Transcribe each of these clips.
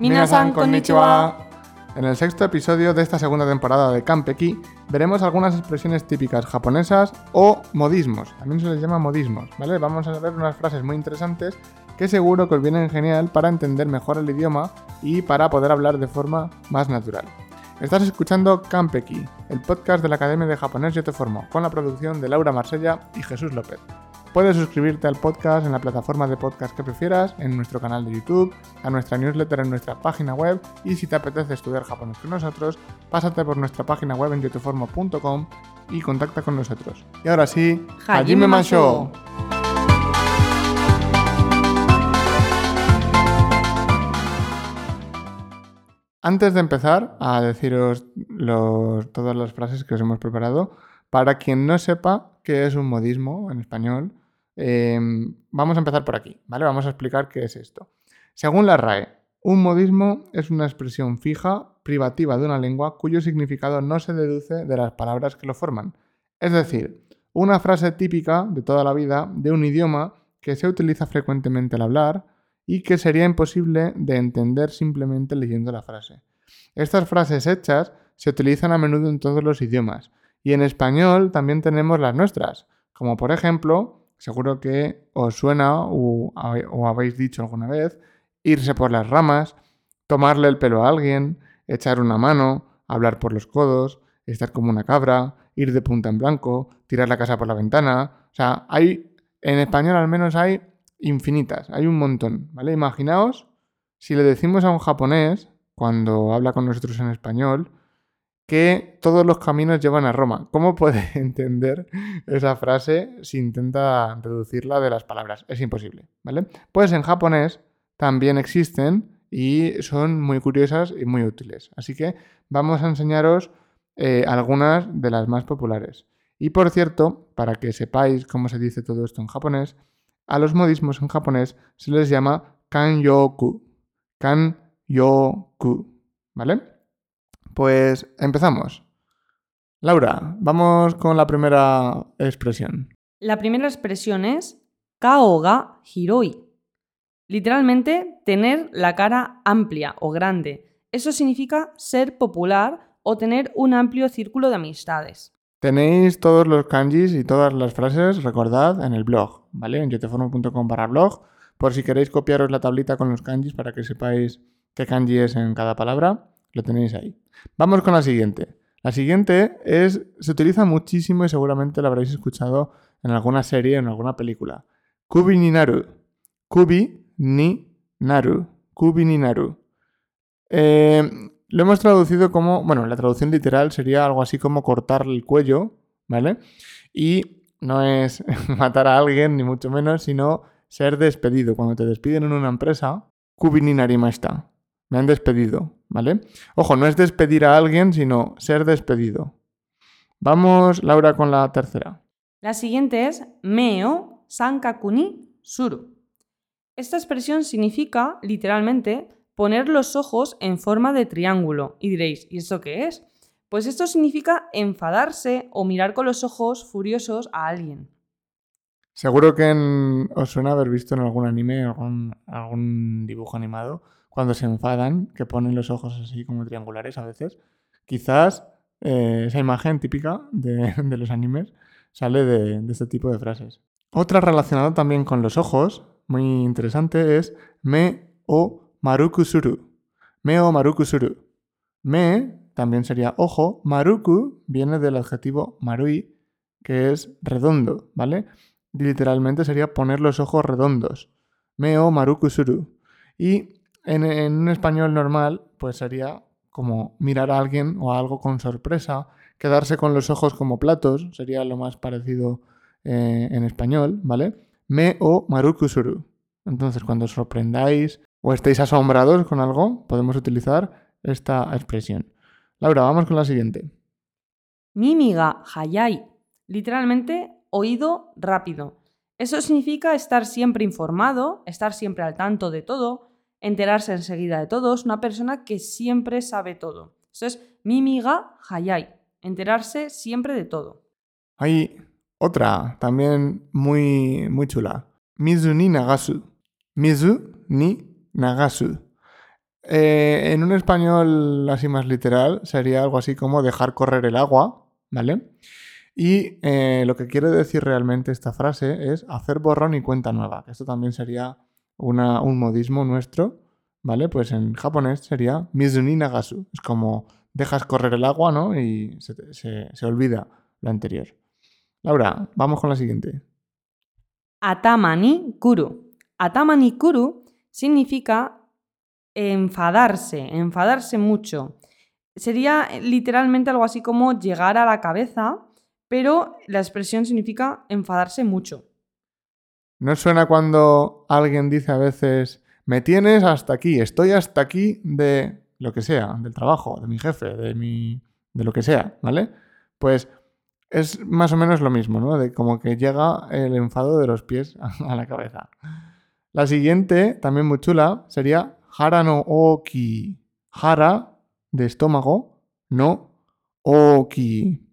Minasan konnichiwa. En el sexto episodio de esta segunda temporada de Campeki veremos algunas expresiones típicas japonesas o modismos. También se les llama modismos, ¿vale? Vamos a ver unas frases muy interesantes que seguro que os vienen genial para entender mejor el idioma y para poder hablar de forma más natural. Estás escuchando Campeki, el podcast de la Academia de Japonés Yo Te Formo, con la producción de Laura Marsella y Jesús López. Puedes suscribirte al podcast en la plataforma de podcast que prefieras, en nuestro canal de YouTube, a nuestra newsletter en nuestra página web y si te apetece estudiar japonés con nosotros, pásate por nuestra página web en yoteformo.com y contacta con nosotros. Y ahora sí, Hajime Masho. Antes de empezar a deciros todas las frases que os hemos preparado, para quien no sepa qué es un modismo en español, eh, vamos a empezar por aquí, ¿vale? Vamos a explicar qué es esto. Según la RAE, un modismo es una expresión fija, privativa de una lengua cuyo significado no se deduce de las palabras que lo forman. Es decir, una frase típica de toda la vida de un idioma que se utiliza frecuentemente al hablar y que sería imposible de entender simplemente leyendo la frase. Estas frases hechas se utilizan a menudo en todos los idiomas y en español también tenemos las nuestras, como por ejemplo, seguro que os suena o, habéis dicho alguna vez, irse por las ramas, tomarle el pelo a alguien, echar una mano, hablar por los codos, estar como una cabra, ir de punta en blanco, tirar la casa por la ventana. O sea, hay, en español al menos hay infinitas, hay un montón, ¿vale? Imaginaos si le decimos a un japonés, cuando habla con nosotros en español, que todos los caminos llevan a Roma. ¿Cómo puede entender esa frase si intenta deducirla de las palabras? Es imposible, ¿vale? Pues en japonés también existen y son muy curiosas y muy útiles. Así que vamos a enseñaros eh, algunas de las más populares. Y por cierto, para que sepáis cómo se dice todo esto en japonés, a los modismos en japonés se les llama kanyoku. Kanyoku, ¿vale? Pues empezamos. Laura, vamos con la primera expresión. La primera expresión es kao ga hiroi. Literalmente, tener la cara amplia o grande. Eso significa ser popular o tener un amplio círculo de amistades. Tenéis todos los kanjis y todas las frases, recordad, en el blog, ¿vale? En yoteformo.com para blog, por si queréis copiaros la tablita con los kanjis para que sepáis qué kanji es en cada palabra, lo tenéis ahí. Vamos con la siguiente. La siguiente es, se utiliza muchísimo y seguramente la habréis escuchado en alguna serie, en alguna película. Kubi ni naru. Kubi ni naru. Kubi ni naru. Eh, lo hemos traducido como, bueno, la traducción literal sería algo así como cortar el cuello, ¿vale? Y no es matar a alguien, ni mucho menos, sino ser despedido. Cuando te despiden en una empresa, kubi ni narimashita. Me han despedido, ¿vale? Ojo, no es despedir a alguien, sino ser despedido. Vamos, Laura, con la tercera. La siguiente es meo sankaku ni suru. Esta expresión significa, literalmente, poner los ojos en forma de triángulo. Y diréis, ¿y eso qué es? Pues esto significa enfadarse o mirar con los ojos furiosos a alguien. Seguro que en- os suena haber visto en algún anime, algún, algún dibujo animado, cuando se enfadan, que ponen los ojos así como triangulares a veces. Quizás eh, esa imagen típica de, los animes sale de, de este tipo de frases. Otra relacionada también con los ojos, muy interesante, es me o maruku suru. Me o maruku suru. Me también sería ojo. Maruku viene del adjetivo marui, que es redondo, ¿vale? Literalmente sería poner los ojos redondos. Me o maruku suru. Y en, un español normal, pues sería como mirar a alguien o a algo con sorpresa, quedarse con los ojos como platos, sería lo más parecido eh, en español, ¿vale? Me o maruku suru. Entonces, cuando os sorprendáis o estéis asombrados con algo, podemos utilizar esta expresión. Laura, vamos con la siguiente. Mimi ga hayai. Literalmente, oído rápido. Eso significa estar siempre informado, estar siempre al tanto de todo, enterarse enseguida de todos, una persona que siempre sabe todo. Eso es Mimi ga hayai. Enterarse siempre de todo. Hay otra también muy, muy chula. Mizu ni nagasu. Mizu ni nagasu. Eh, en un español así más literal sería algo así como dejar correr el agua, ¿vale? Y eh, lo que quiere decir realmente esta frase es hacer borrón y cuenta nueva. Esto también sería un modismo nuestro, ¿vale? Pues en japonés sería mizuni nagasu. Es como dejas correr el agua, ¿no? Y se olvida lo anterior. Laura, vamos con la siguiente. Atamani kuru. Atamani kuru significa enfadarse, enfadarse mucho. Sería literalmente algo así como llegar a la cabeza, pero la expresión significa enfadarse mucho. ¿No suena cuando alguien dice a veces, me tienes hasta aquí, estoy hasta aquí de lo que sea, del trabajo, de mi jefe, de mi. de lo que sea, ¿vale? Pues es más o menos lo mismo, ¿no? De como que llega el enfado de los pies a la cabeza. La siguiente, también muy chula, sería Hara no Oki. Hara, de estómago, no Oki.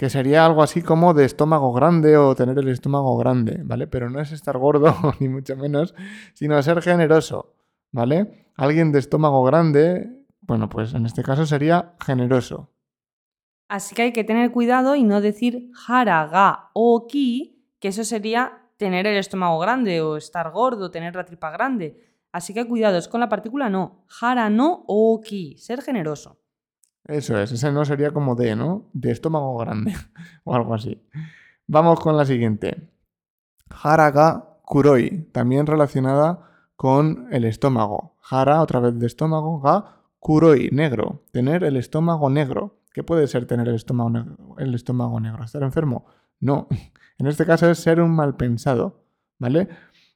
Que sería algo así como de estómago grande o tener el estómago grande, ¿vale? Pero no es estar gordo, ni mucho menos, sino ser generoso, ¿vale? Alguien de estómago grande, bueno, pues en este caso sería generoso. Así que hay que tener cuidado y no decir hara o ki, que eso sería tener el estómago grande o estar gordo, tener la tripa grande. Así que cuidado, es con la partícula no. Hara no o ki, ser generoso. Eso es, ese no sería como de, ¿no? De estómago grande o algo así. Vamos con la siguiente. Hara ga kuroi, también relacionada con el estómago. Hara, otra vez de estómago, ga kuroi, negro, tener el estómago negro. ¿Qué puede ser tener el estómago, negro, el estómago negro? ¿Estar enfermo? No. En este caso es ser un mal pensado, ¿vale?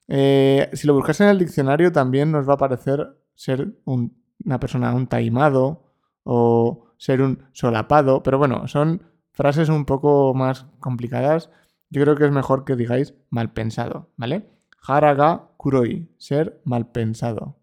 Eh, si lo buscas en el diccionario también nos va a parecer ser una persona un taimado o ser un solapado, pero bueno, son frases un poco más complicadas. Yo creo que es mejor que digáis mal pensado, ¿vale? Haraga kuroi, ser mal pensado.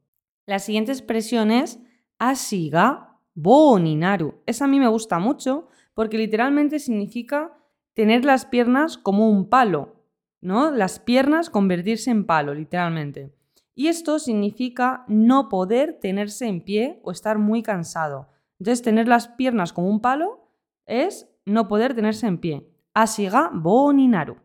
La siguiente expresión es asiga Boninaru. Esa a mí me gusta mucho porque literalmente significa tener las piernas como un palo, ¿no? Las piernas convertirse en palo, literalmente. Y esto significa no poder tenerse en pie o estar muy cansado. Entonces, tener las piernas como un palo es no poder tenerse en pie. Asiga boninaru.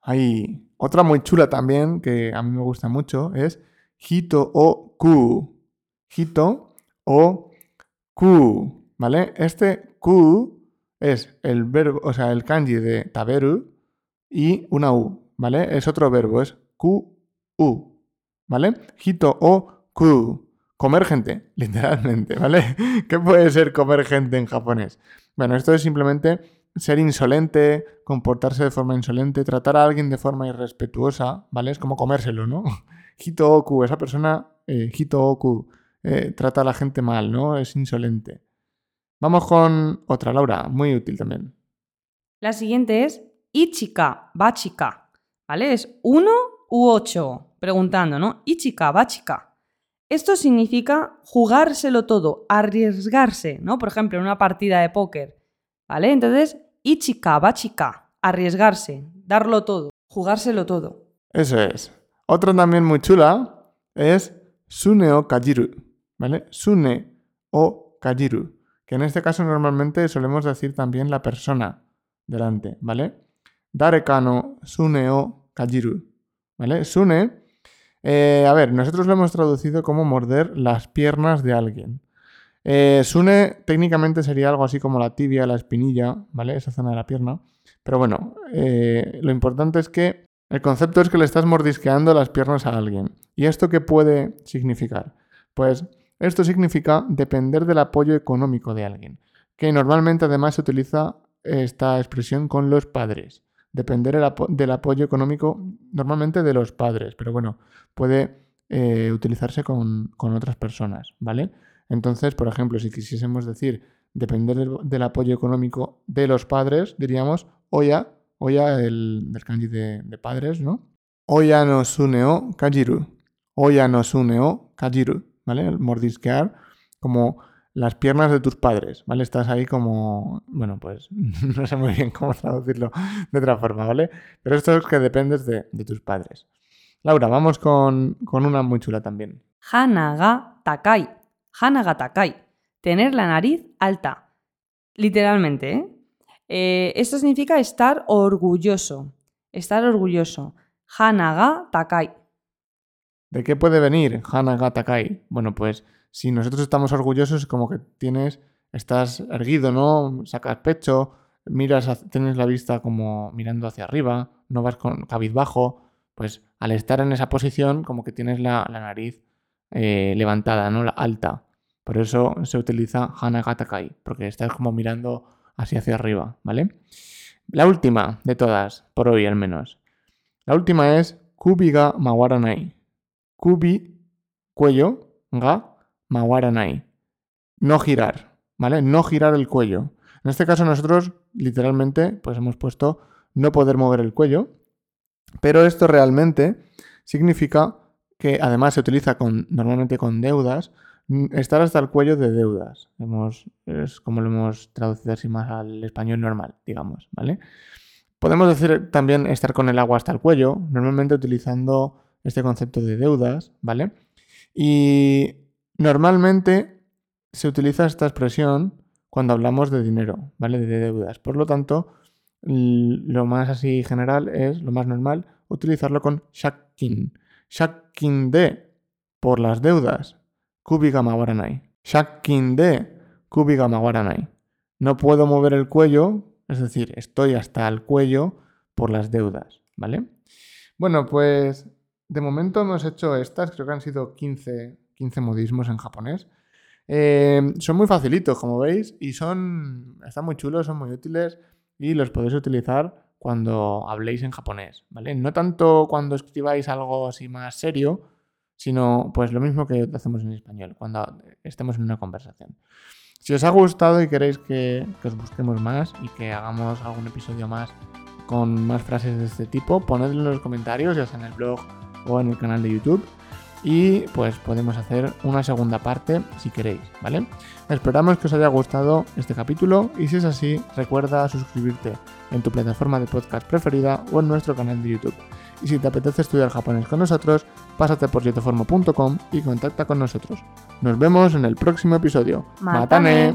Hay otra muy chula también que a mí me gusta mucho es hito o ku. Hito o Ku, ¿vale? Este ku es el verbo, o sea, el kanji de taberu y una u, ¿vale? Es otro verbo, es ku, u, ¿vale? Hito o ku. Comer gente, literalmente, ¿vale? ¿Qué puede ser comer gente en japonés? Bueno, esto es simplemente ser insolente, comportarse de forma insolente, tratar a alguien de forma irrespetuosa, ¿vale? Es como comérselo, ¿no? Hito oku, esa persona, eh, hito oku, eh, trata a la gente mal, ¿no? Es insolente. Vamos con otra, Laura, muy útil también. La siguiente es Ichika, Bachika, ¿vale? Es uno u ocho, preguntando, ¿no? Ichika, Bachika. Esto significa jugárselo todo, arriesgarse, ¿no? Por ejemplo, en una partida de póker, ¿vale? Entonces, Ichika, Bachika, arriesgarse, darlo todo, jugárselo todo. Eso es. Otra también muy chula es Suneo Kajiru, ¿vale? Sune o kajiru, que en este caso normalmente solemos decir también la persona delante, ¿vale? Darekano sune o kajiru, ¿vale? Sune, eh, a ver, nosotros lo hemos traducido como morder las piernas de alguien. Eh, sune técnicamente sería algo así como la tibia, la espinilla, ¿vale? Esa zona de la pierna. Pero bueno, eh, lo importante es que el concepto es que le estás mordisqueando las piernas a alguien. ¿Y esto qué puede significar? Pues esto significa depender del apoyo económico de alguien, que normalmente además se utiliza esta expresión con los padres. Depender del apoyo económico normalmente de los padres, pero bueno, puede eh, utilizarse con, otras personas, ¿vale? Entonces, por ejemplo, si quisiésemos decir depender del, apoyo económico de los padres, diríamos oya, oya el, del kanji de, de padres, ¿no? Oya no suneo kajiru. Oya no suneo kajiru. ¿vale? El mordisquear como las piernas de tus padres, ¿vale? Estás ahí como, bueno, pues no sé muy bien cómo traducirlo de otra forma, ¿vale? Pero esto es que dependes de, tus padres. Laura, vamos con, una muy chula también. Hanaga takai. Hanaga takai. Tener la nariz alta. Literalmente, ¿eh? Eh, esto significa estar orgulloso. Estar orgulloso. Hanaga takai. ¿De qué puede venir Hanaga takai? Bueno, pues si nosotros estamos orgullosos, como que tienes, estás erguido, ¿no? Sacas pecho, miras, tienes la vista como mirando hacia arriba, no vas con cabizbajo, pues al estar en esa posición, como que tienes la, nariz eh, levantada, ¿no? La alta. Por eso se utiliza Hanaga takai, porque estás como mirando así hacia arriba, ¿vale? La última de todas, por hoy al menos. La última es Kubiga Mawaranai. Kubi, cuello, ga, Mawaranai. No girar, ¿vale? No girar el cuello. En este caso nosotros literalmente pues hemos puesto no poder mover el cuello, pero esto realmente significa que además se utiliza con, normalmente con deudas, estar hasta el cuello de deudas. es como lo hemos traducido así más al español normal, digamos, ¿vale? Podemos decir también estar con el agua hasta el cuello, normalmente utilizando este concepto de deudas, ¿vale? Y normalmente se utiliza esta expresión cuando hablamos de dinero, ¿vale? De deudas. Por lo tanto, lo más así general es, lo más normal, utilizarlo con shakkin. Shakkin de por las deudas. Kubigama waranai. Shakkin de kubigama waranai. No puedo mover el cuello, es decir, estoy hasta el cuello por las deudas, ¿vale? Bueno, pues de momento hemos hecho estas, creo que han sido 15, 15 modismos en japonés. Eh, son muy facilitos, como veis, y son. están muy chulos, son muy útiles y los podéis utilizar cuando habléis en japonés, ¿vale? No tanto cuando escribáis algo así más serio, sino pues lo mismo que hacemos en español, cuando estemos en una conversación. Si os ha gustado y queréis que, os busquemos más y que hagamos algún episodio más con más frases de este tipo, ponedlo en los comentarios, ya sea en el blog o en el canal de YouTube y pues podemos hacer una segunda parte si queréis, ¿vale? Esperamos que os haya gustado este capítulo y si es así, recuerda suscribirte en tu plataforma de podcast preferida o en nuestro canal de YouTube. Y si te apetece estudiar japonés con nosotros, pásate por yotoformo.com y contacta con nosotros. Nos vemos en el próximo episodio. ¡Matane!